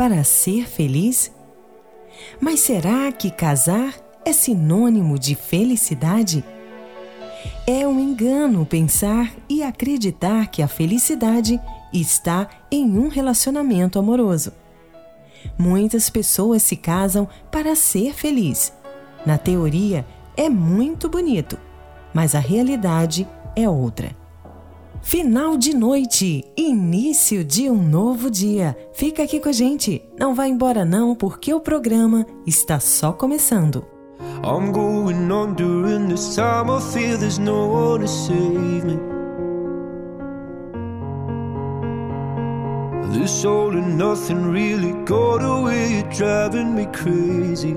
para ser feliz? Mas será que casar é sinônimo de felicidade? É um engano pensar e acreditar que a felicidade está em um relacionamento amoroso. Muitas pessoas se casam para ser feliz. Na teoria, é muito bonito, mas a realidade é outra. Final de noite, início de um novo dia. Fica aqui com a gente, não vá embora não, porque o programa está só começando. I'm going this time I feel there's no one to save me This all and nothing really got away, driving me crazy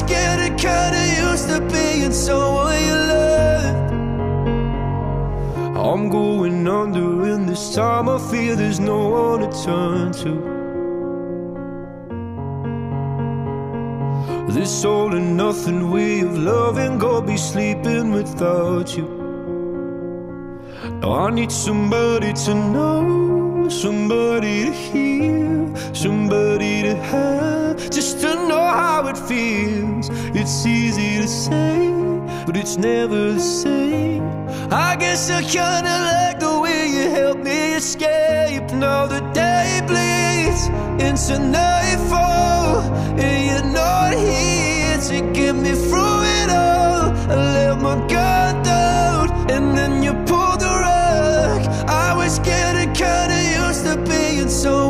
Was getting kinda used to being someone you loved. I'm going under, and this time I feel there's no one to turn to. This all and nothing way of loving, go be sleeping without you. Now I need somebody to know, somebody to hear, somebody to have, just to know how it feels. It's easy to say, but it's never the same. I guess I kinda like the way you help me escape. Now the day bleeds into nightfall, and you're not here to get me through it all. I let my guard down, and then you pull the rug. I was getting kinda used to being someone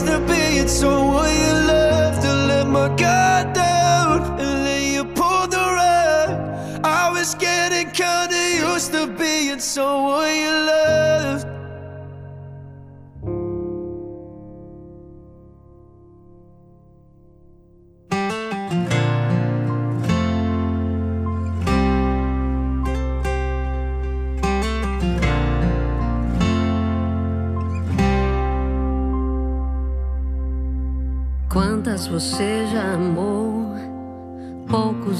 used to being someone you love. To let my guard down, and then you pulled the rug. I was getting kinda used to being someone you loved.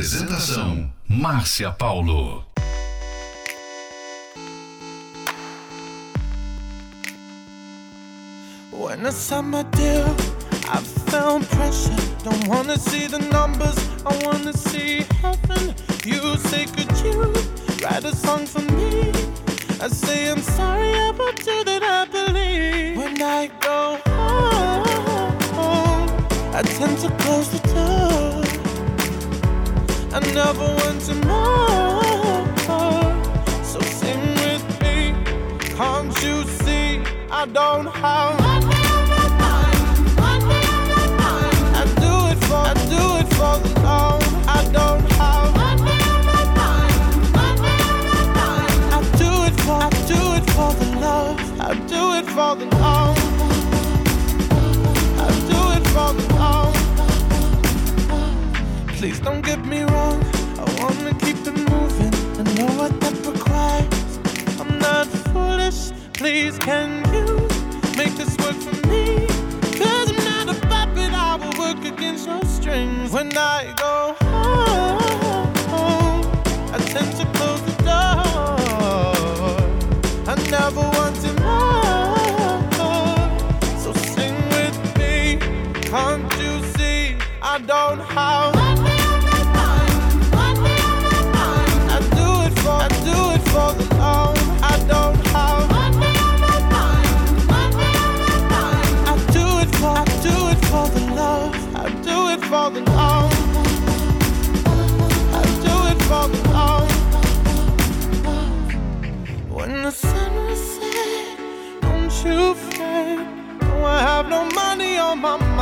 Apresentação: Márcia Paulo. When I signed my deal, I felt pressure. Don't wanna see the numbers, I wanna see heaven. You say, could you write a song for me? I say, I'm sorry about you that I believe. When I go home, I tend to close the door. I never want to know. So sing with me. Can't you see I don't have money on my mind? Money on my mind. I do it for, I do it for the love. I don't have money on my mind. Money on my mind. I do it for, I do it for the love. I do it for the love. I do it for the love. Please don't get me Please, can you make this work for me? Cause I'm not a puppet. I will work against your strings. When I go home, I tend to close the door. I never want to know. So sing with me. Can't you see? I don't have.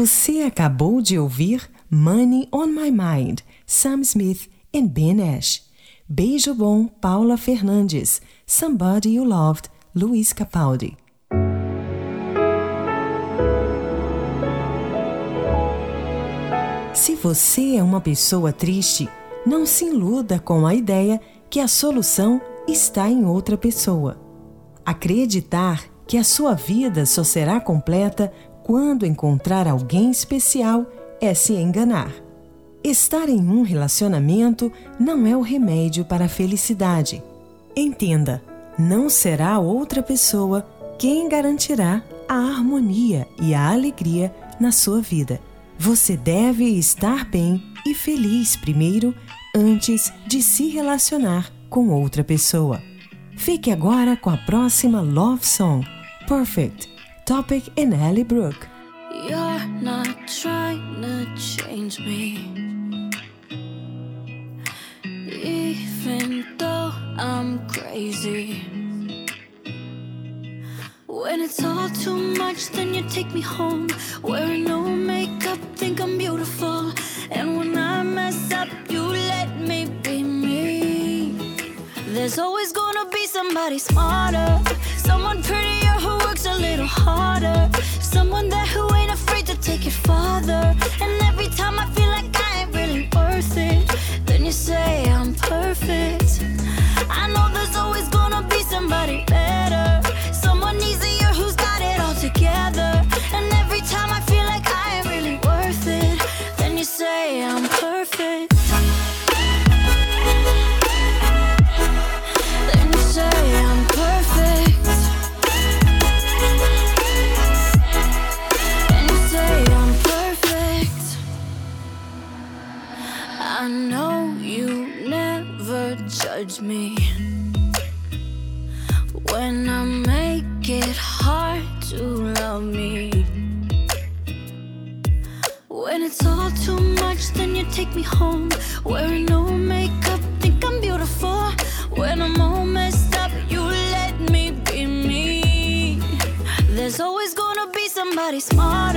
Você acabou de ouvir Money on My Mind, Sam Smith e Ben Ash. Beijo bom, Paula Fernandes. Somebody You Loved, Luiz Capaldi. Se você é uma pessoa triste, não se iluda com a ideia que a solução está em outra pessoa. Acreditar que a sua vida só será completa quando encontrar alguém especial é se enganar. Estar em um relacionamento não é o remédio para a felicidade. Entenda, não será outra pessoa quem garantirá a harmonia e a alegria na sua vida. Você deve estar bem e feliz primeiro antes de se relacionar com outra pessoa. Fique agora com a próxima Love Song, Perfect, Topic in Ellie Brook. You're not trying to change me. Even though I'm crazy. When it's all too much, then you take me home. Wearing no makeup, think I'm beautiful. And when I mess up, you let me be me. There's always gonna be somebody smarter, someone prettier little harder, someone there who ain't afraid to take it farther. And every time I feel like I ain't really worth it, then you say I'm perfect. I know there's take me home. Wearing no makeup, think I'm beautiful. When I'm all messed up, you let me be me. There's always gonna be somebody smarter,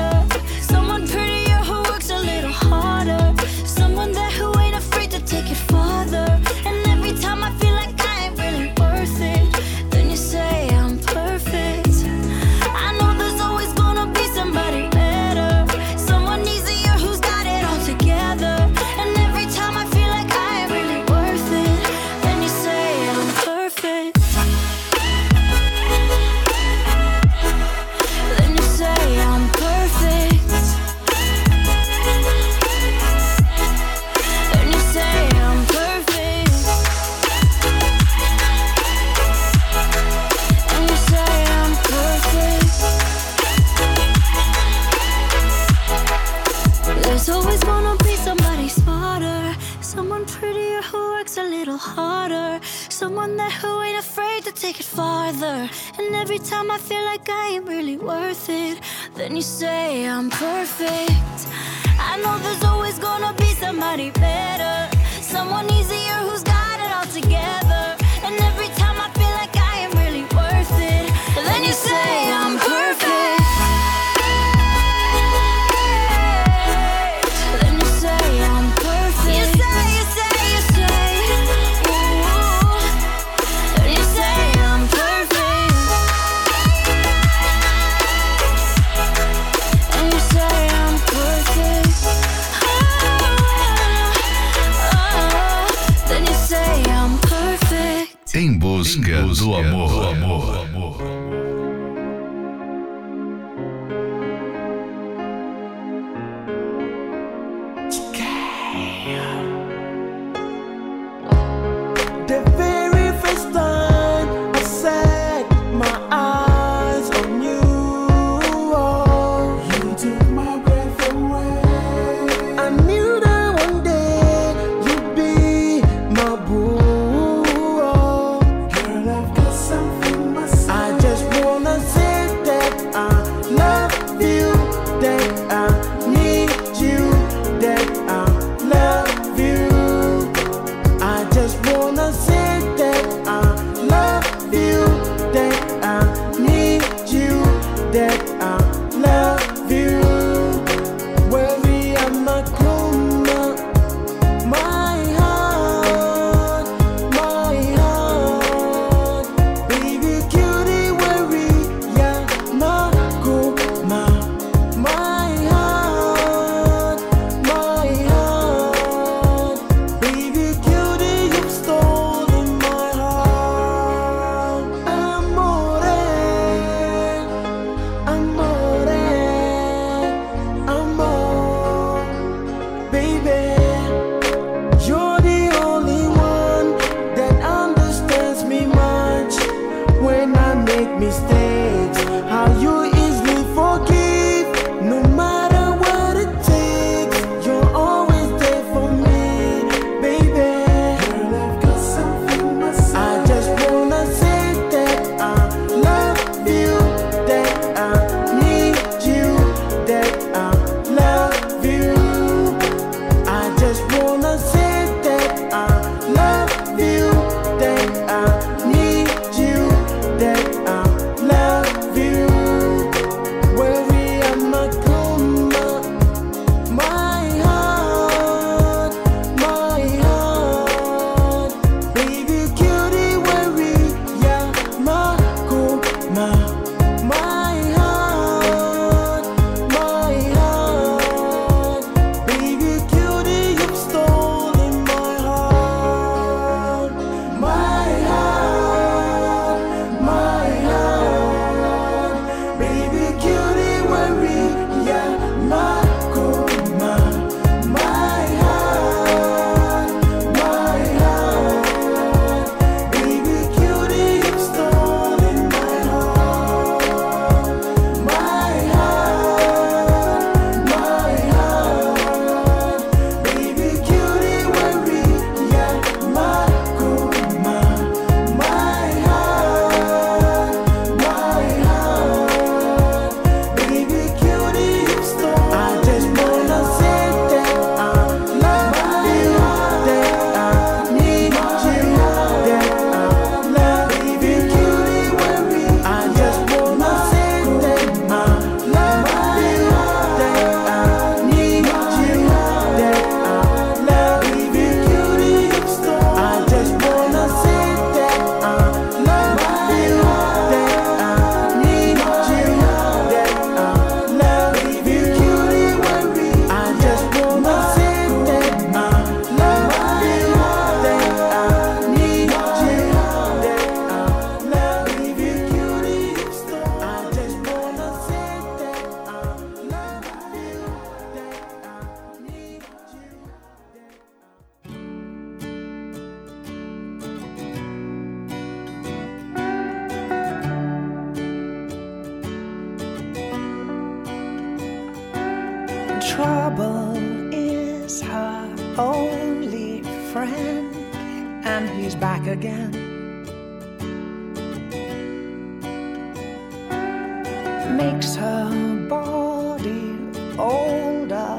Makes her body older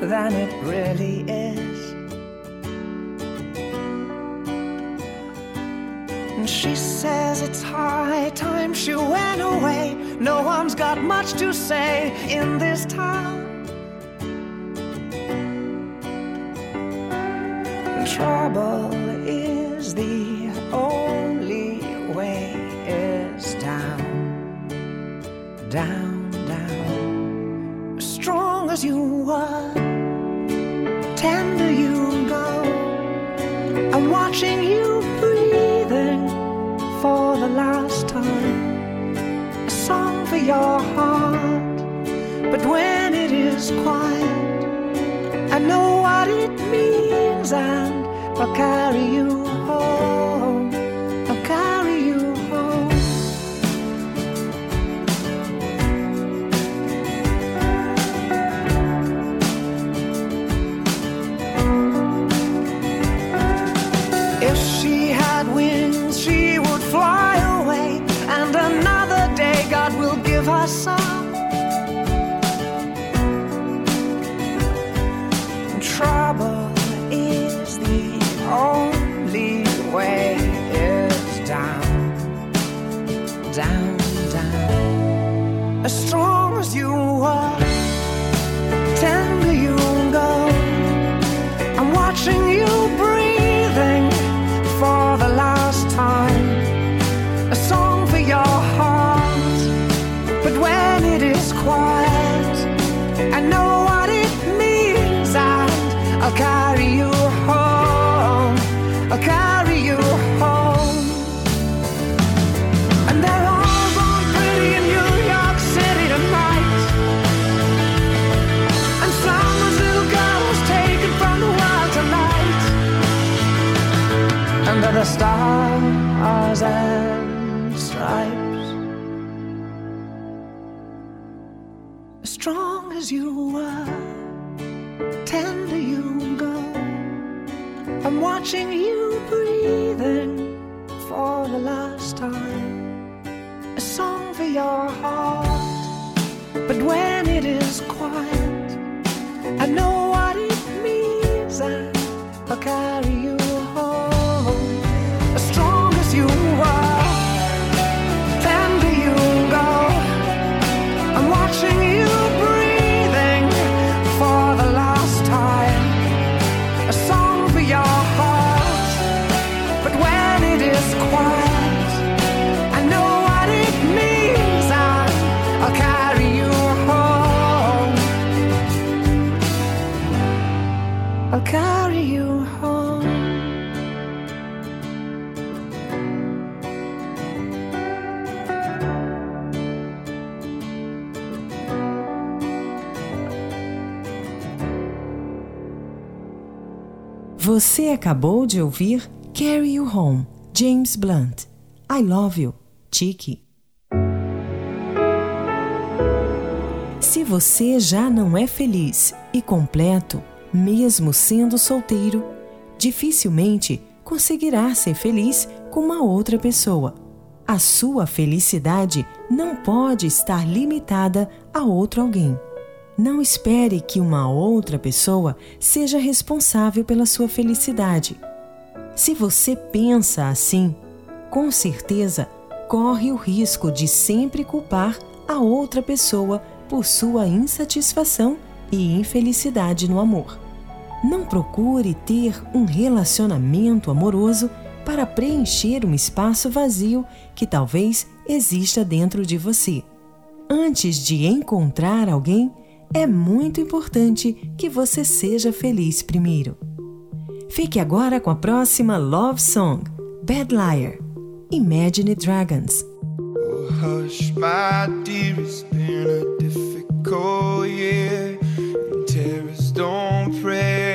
than it really is. And she says it's high time she went away. No one's got much to say in this town. Trouble you were, tender you go. I'm watching you breathing for the last time. A song for your heart, but when it is quiet, I know what it means and I'll carry you watching acabou de ouvir Carry You Home, James Blunt. I Love You, Tiki. Se você já não é feliz e completo, mesmo sendo solteiro, dificilmente conseguirá ser feliz com uma outra pessoa. A sua felicidade não pode estar limitada a outro alguém. Não espere que uma outra pessoa seja responsável pela sua felicidade. Se você pensa assim, com certeza corre o risco de sempre culpar a outra pessoa por sua insatisfação e infelicidade no amor. Não procure ter um relacionamento amoroso para preencher um espaço vazio que talvez exista dentro de você. Antes de encontrar alguém, é muito importante que você seja feliz primeiro. Fique agora com a próxima Love Song, Bad Liar, Imagine Dragons. Oh, hush, my dear, it's been a difficult year. And don't prey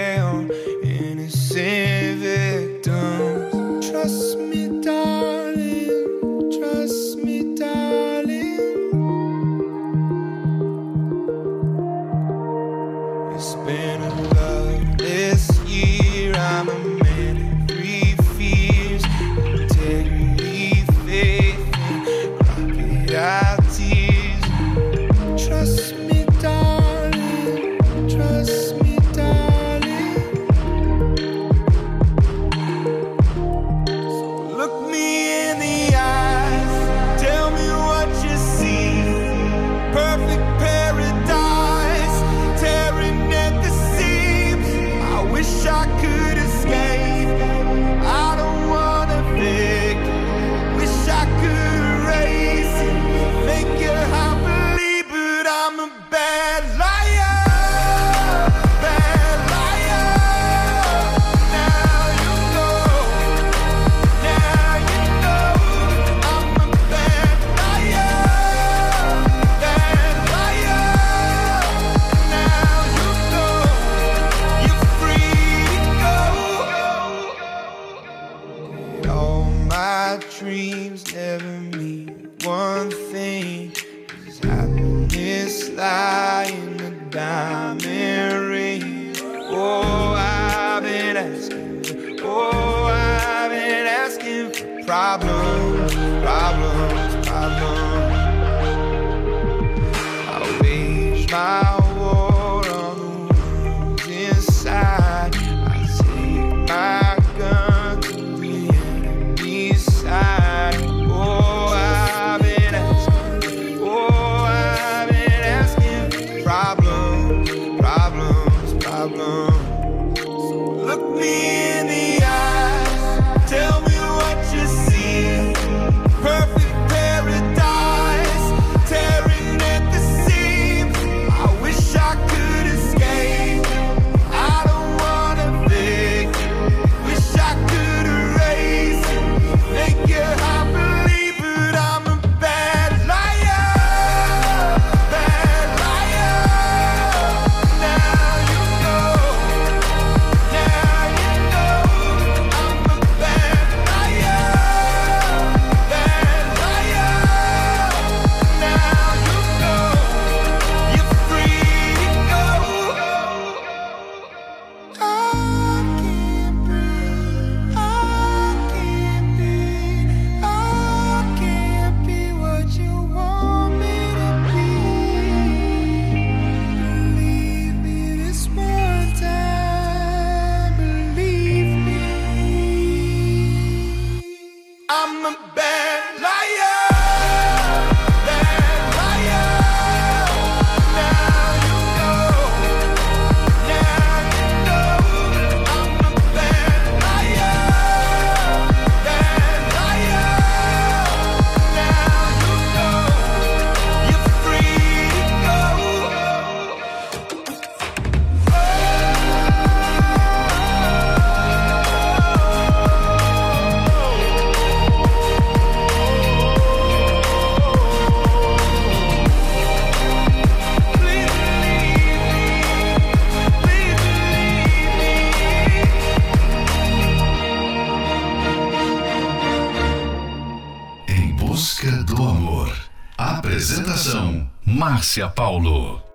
Márcia Paulo.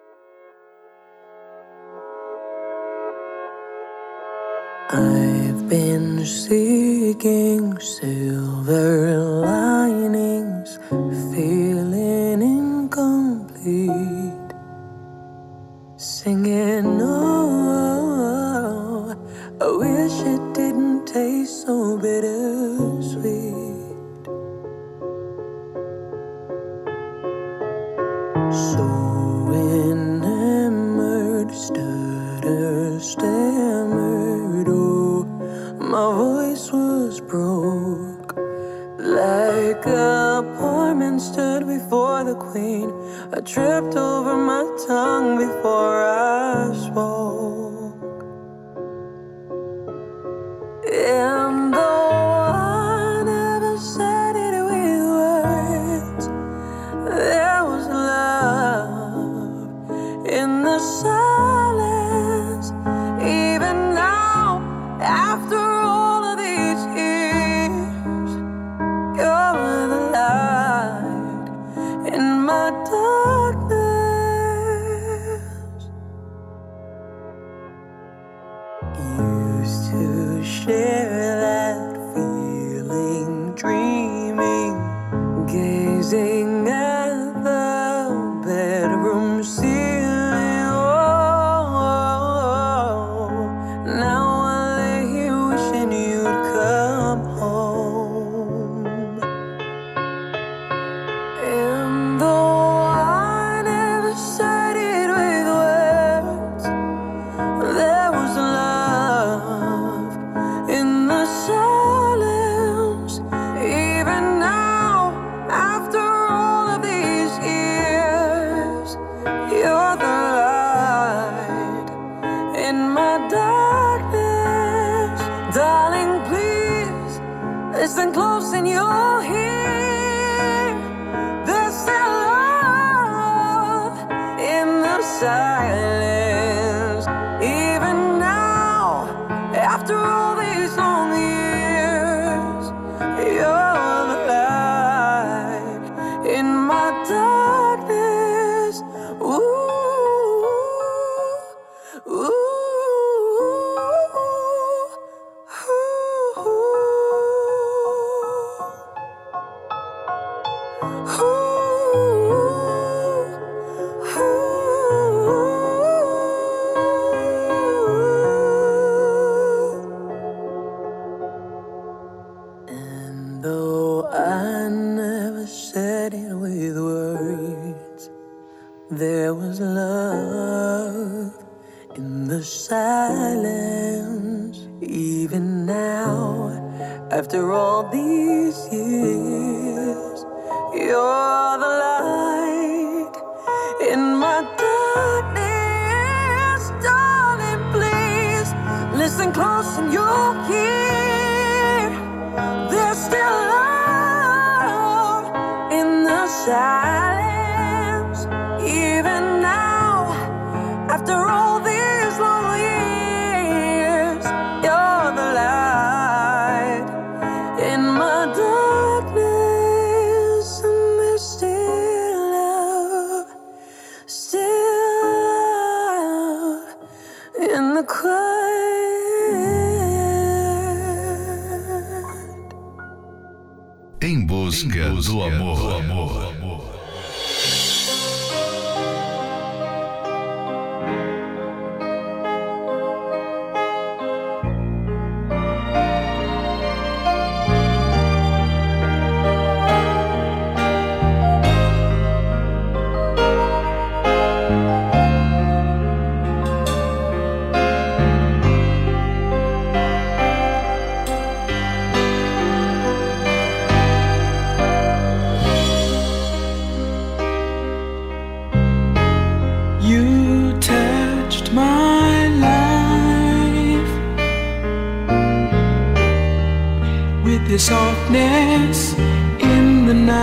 darkness in the night.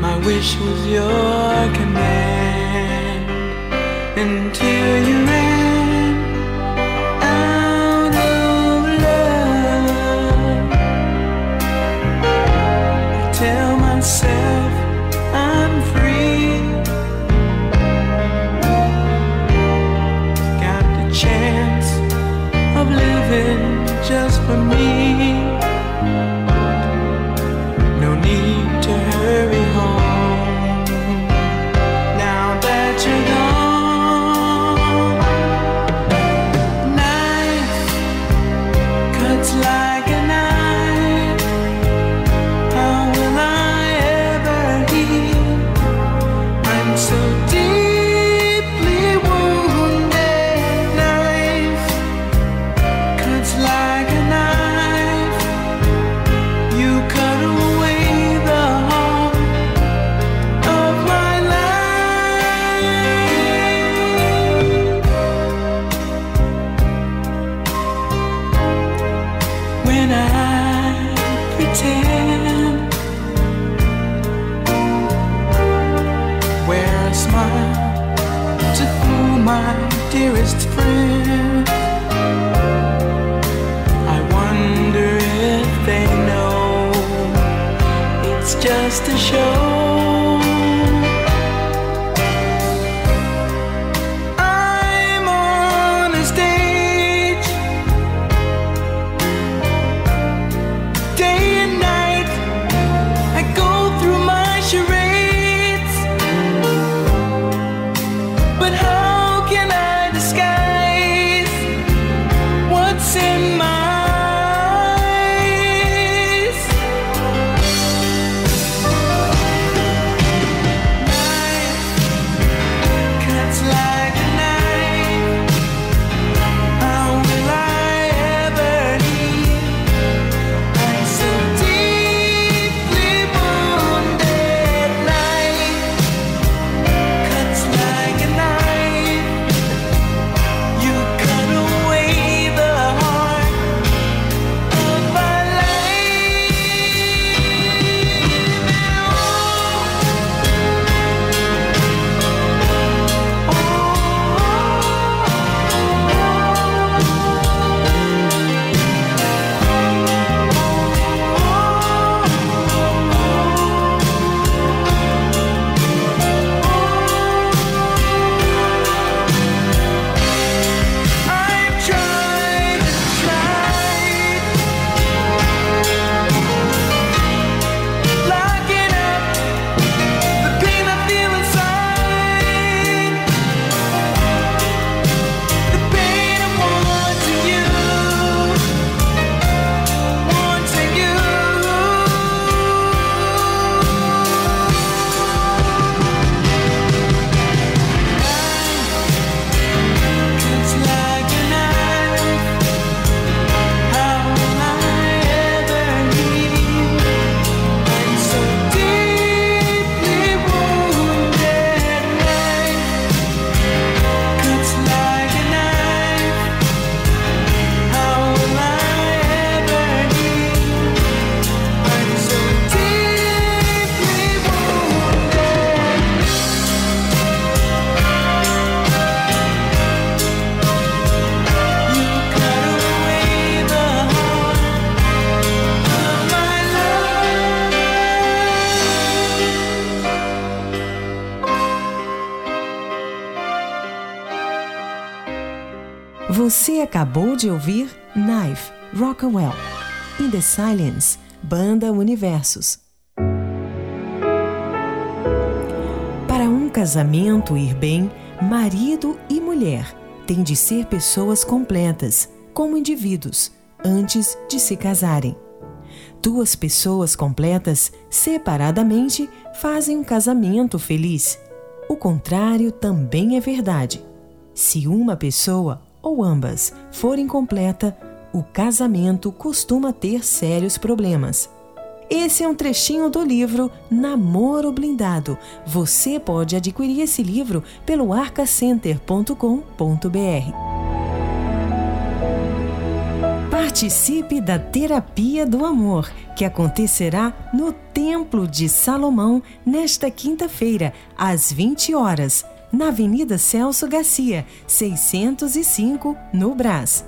My wish was your command until you. Acabou de ouvir Knife, Rockwell. In the Silence, Banda Universos. Para um casamento ir bem, marido e mulher têm de ser pessoas completas, como indivíduos, antes de se casarem. Duas pessoas completas, separadamente, fazem um casamento feliz. O contrário também é verdade. Se uma pessoa ou ambas forem completa, o casamento costuma ter sérios problemas. Esse é um trechinho do livro Namoro Blindado. Você pode adquirir esse livro pelo arcacenter.com.br. Participe da Terapia do Amor, que acontecerá no Templo de Salomão nesta quinta-feira, às 20 horas, na Avenida Celso Garcia, 605, no Brás.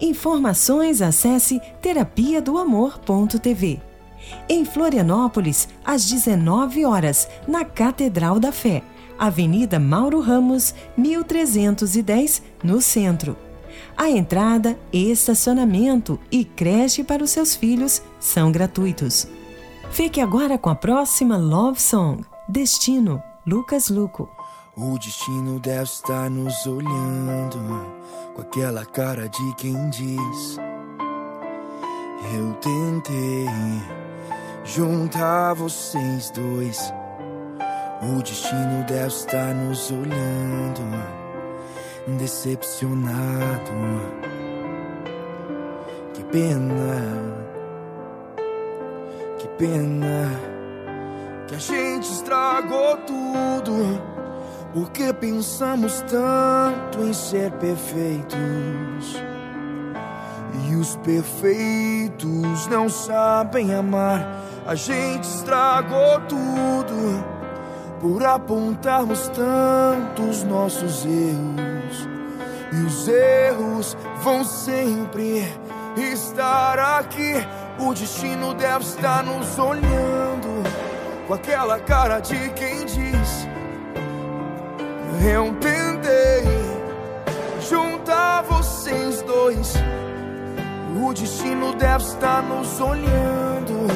Informações acesse terapia do amor.tv. Em Florianópolis, às 19 horas, na Catedral da Fé, Avenida Mauro Ramos, 1310, no centro. A entrada, estacionamento e creche para os seus filhos são gratuitos. Fique agora com a próxima Love Song, Destino, Lucas Luco. O destino deve estar nos olhando com aquela cara de quem diz: Eu tentei juntar vocês dois. O destino deve estar nos olhando, decepcionado. Que pena, que pena, que a gente estragou tudo. Porque pensamos tanto em ser perfeitos. E os perfeitos não sabem amar. A gente estragou tudo por apontarmos tantos nossos erros. E os erros vão sempre estar aqui. O destino deve estar nos olhando com aquela cara de quem diz: Eu tentei juntar vocês dois. O destino deve estar nos olhando,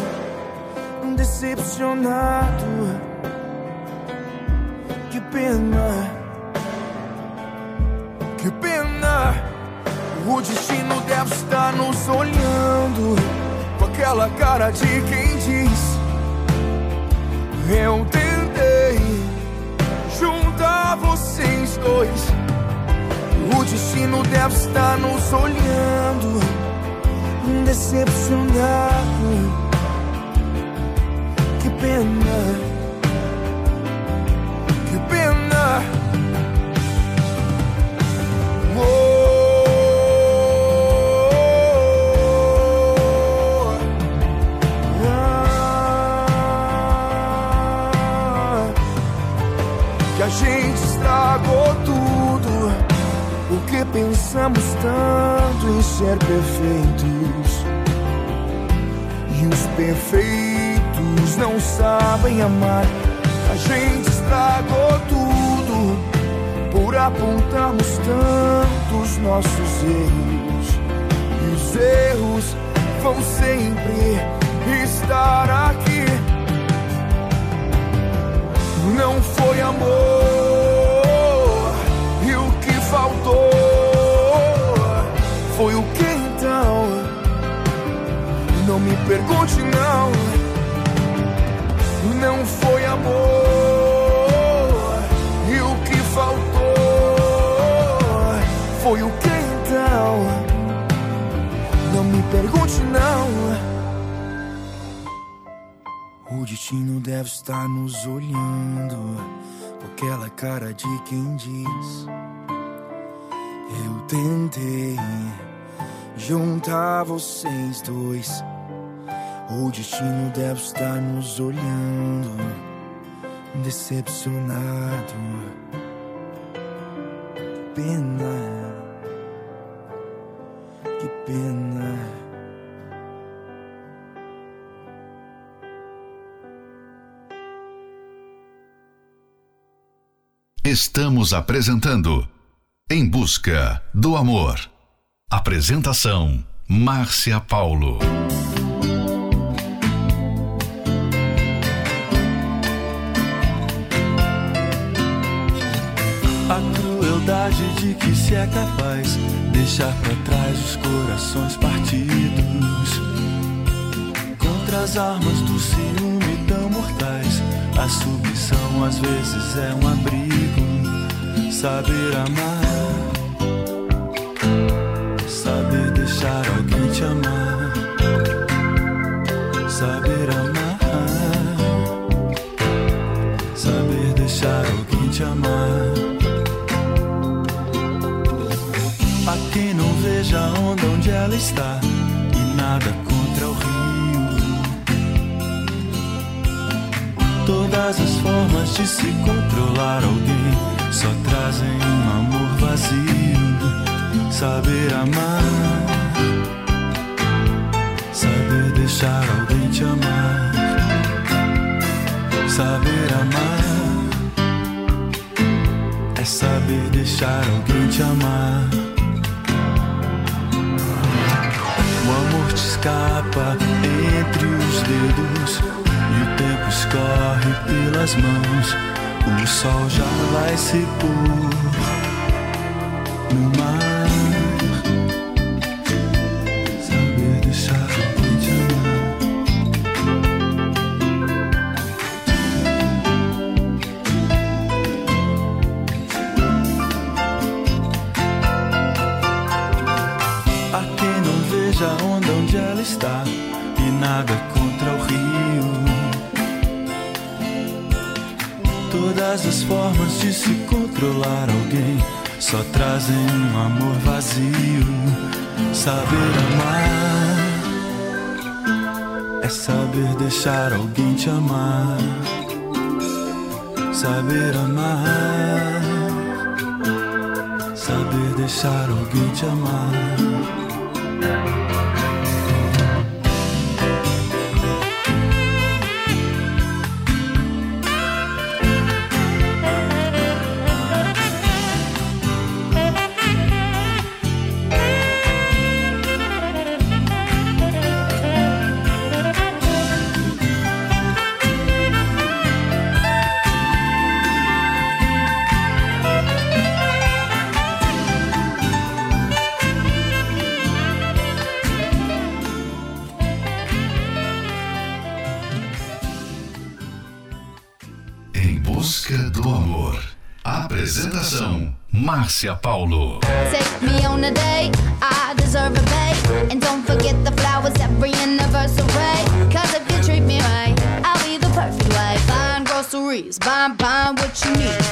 decepcionado. Que pena, que pena. O destino deve estar nos olhando, com aquela cara de quem diz: Eu tentei vocês dois. O destino deve estar nos olhando, decepcionado. Que pena, que pena. Ah, que a gente estragou tudo. Porque pensamos tanto em ser perfeitos. E os perfeitos não sabem amar. A gente estragou tudo por apontarmos tantos nossos erros. E os erros vão sempre estar aqui. Não foi amor, me pergunte, não. Não foi amor, e o que faltou foi o que então? Não me pergunte, não. O destino deve estar nos olhando com aquela cara de quem diz: Eu tentei juntar vocês dois. O destino deve estar nos olhando, decepcionado. Pena, que pena. Estamos apresentando Em busca do amor. Apresentação: Márcia Paulo. De que se é capaz deixar para trás os corações partidos. Contra as armas do ciúme tão mortais, a submissão às vezes é um abrigo. Saber amar, saber deixar alguém te amar, saber amar, saber deixar alguém te amar. Ela está e nada contra o rio. Todas as formas de se controlar alguém só trazem um amor vazio. Saber amar, saber deixar alguém te amar, saber amar é saber deixar alguém te amar. Escapa entre os dedos e o tempo escorre pelas mãos. O sol já vai se pôr Saber amar é saber deixar alguém te amar. Saber amar, saber deixar alguém te amar. Márcia Paulo. Take me on a date, I deserve a bait. And don't forget the flowers every anniversary. Cause if you treat me right, I'll be the perfect wife. Buying groceries, buying, buying what you need.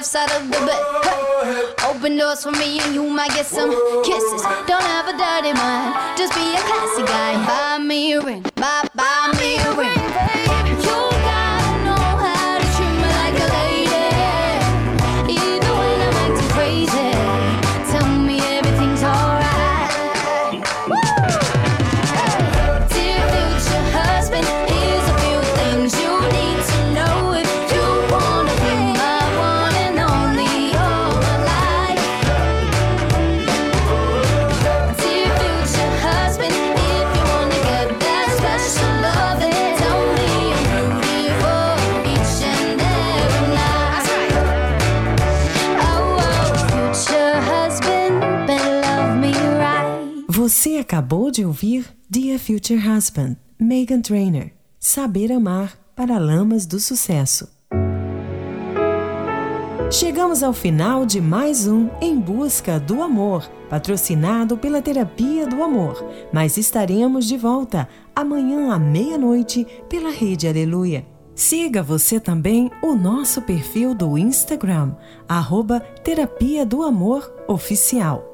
Left side of the bed. Hey. Open doors for me and you might get some kisses. Don't have a dirty mind, just be a classy guy. Buy me a ring, buy, buy Você acabou de ouvir Dear Future Husband, Megan Trainor. Saber amar para lamas do sucesso. Chegamos ao final de mais um Em Busca do Amor, patrocinado pela Terapia do Amor. Mas estaremos de volta amanhã à meia-noite pela Rede Aleluia. Siga você também o nosso perfil do Instagram, arroba Terapia do Amor Oficial.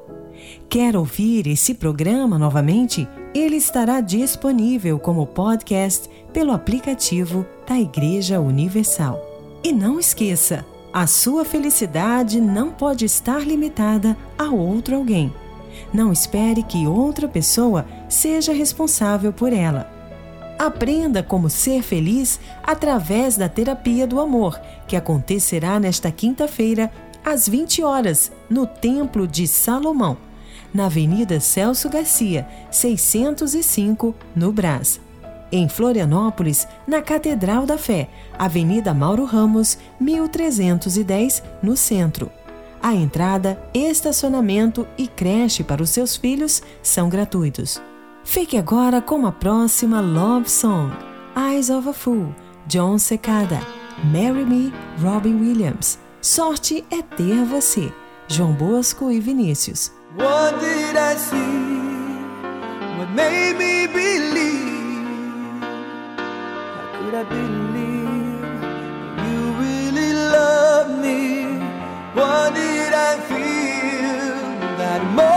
Quer ouvir esse programa novamente? Ele estará disponível como podcast pelo aplicativo da Igreja Universal. E não esqueça, a sua felicidade não pode estar limitada a outro alguém. Não espere que outra pessoa seja responsável por ela. Aprenda como ser feliz através da terapia do amor, que acontecerá nesta quinta-feira, às 20 horas, no Templo de Salomão, na Avenida Celso Garcia, 605, no Brás. Em Florianópolis, na Catedral da Fé, Avenida Mauro Ramos, 1310, no centro. A entrada, estacionamento e creche para os seus filhos são gratuitos. Fique agora com a próxima Love Song, Eyes of a Fool, John Secada, Marry Me, Robin Williams. Sorte é ter você, João Bosco e Vinícius. What did I see? What made me believe? How could I believe you really love me? What did I feel that moment?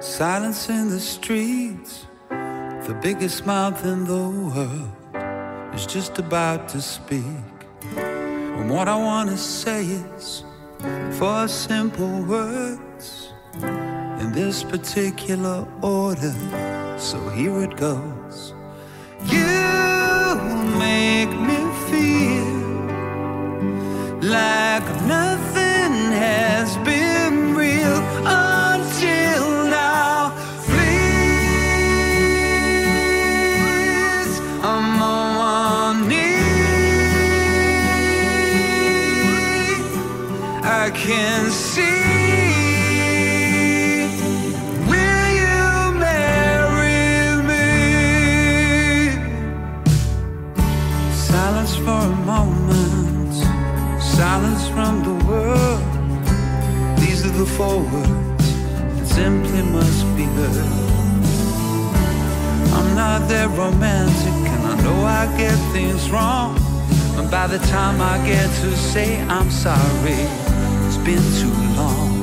Silence in the streets. The biggest mouth in the world is just about to speak. And what I want to say is four simple words in this particular order. So here it goes. You make me feel like nothing I can see. Will you marry me? Silence for a moment, silence from the world. These are the four words that simply must be heard. I'm not that romantic, and I know I get things wrong. And by the time I get to say I'm sorry, been too long.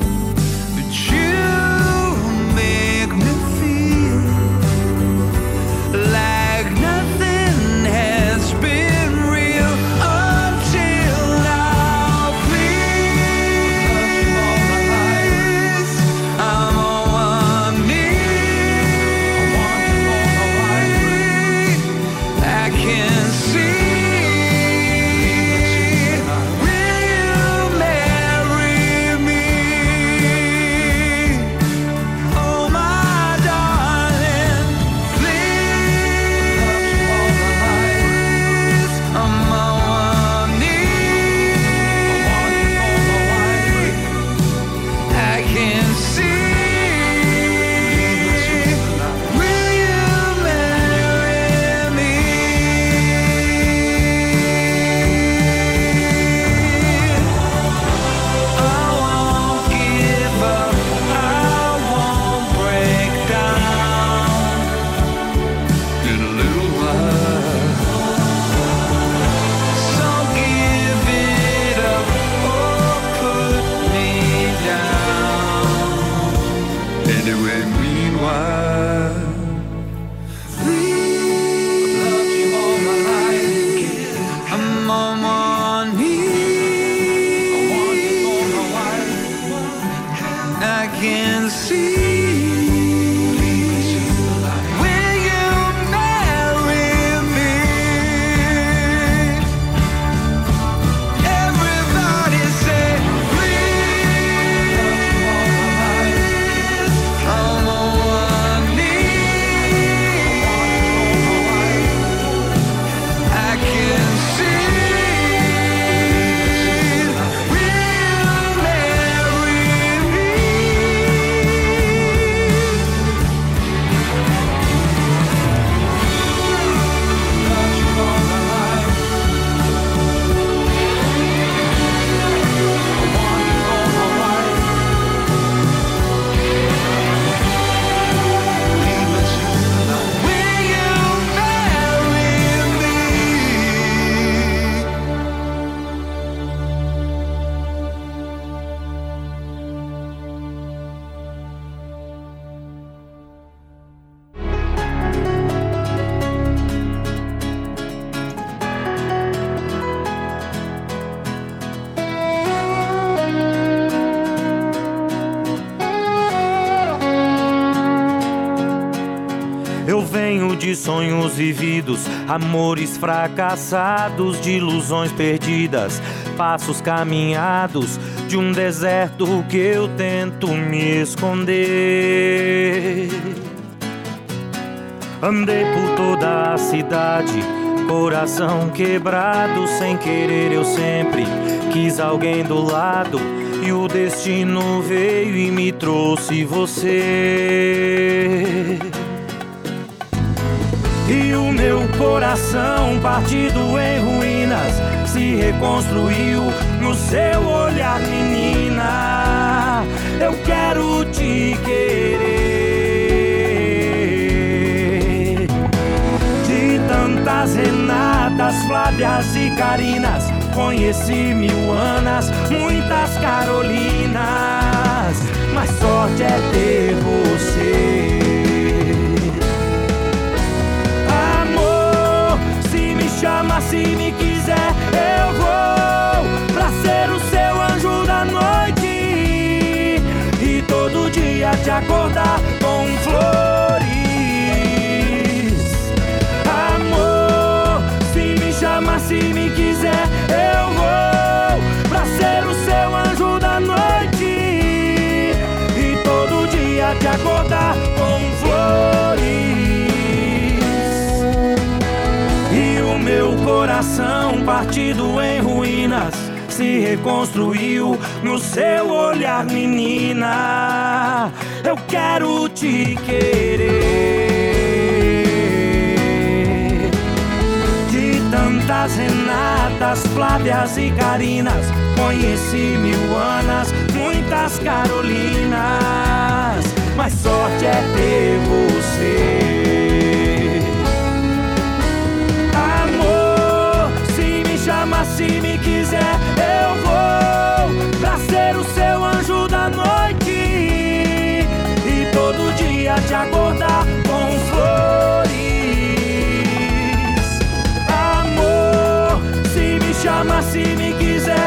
Amores fracassados, de ilusões perdidas, passos caminhados de um deserto que eu tento me esconder. Andei por toda a cidade, coração quebrado, sem querer eu sempre quis alguém do lado. E o destino veio e me trouxe você. Coração partido em ruínas se reconstruiu no seu olhar, menina. Eu quero te querer. De tantas Renatas, Flávias e Carinas, conheci mil Anas, muitas Carolinas, mas sorte é ter você. Se me quiser, eu vou pra ser o seu anjo da noite. E todo dia te acordar com flores. Amor, se me chama, se me quiser, eu vou pra ser o seu anjo da noite. E todo dia te acordar com meu coração partido em ruínas se reconstruiu no seu olhar, menina. Eu quero te querer. De tantas Renatas, Flávias e Carinas, conheci mil Anas, muitas Carolinas. Mas sorte é ter você. Se me quiser, eu vou pra ser o seu anjo da noite e todo dia te acordar com flores. Amor, se me chama se me quiser,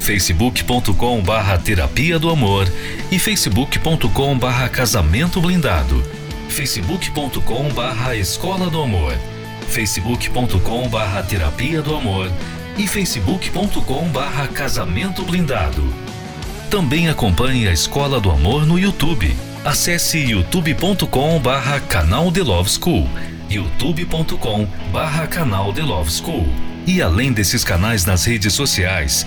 facebook.com barra terapia do amor e facebook.com barra casamento blindado, facebook.com barra escola do amor, facebook.com barra terapia do amor e facebook.com barra casamento blindado. Também acompanhe a Escola do Amor no YouTube. Acesse youtube.com barra canal The Love School, youtube.com barra canal The Love School. E além desses canais nas redes sociais,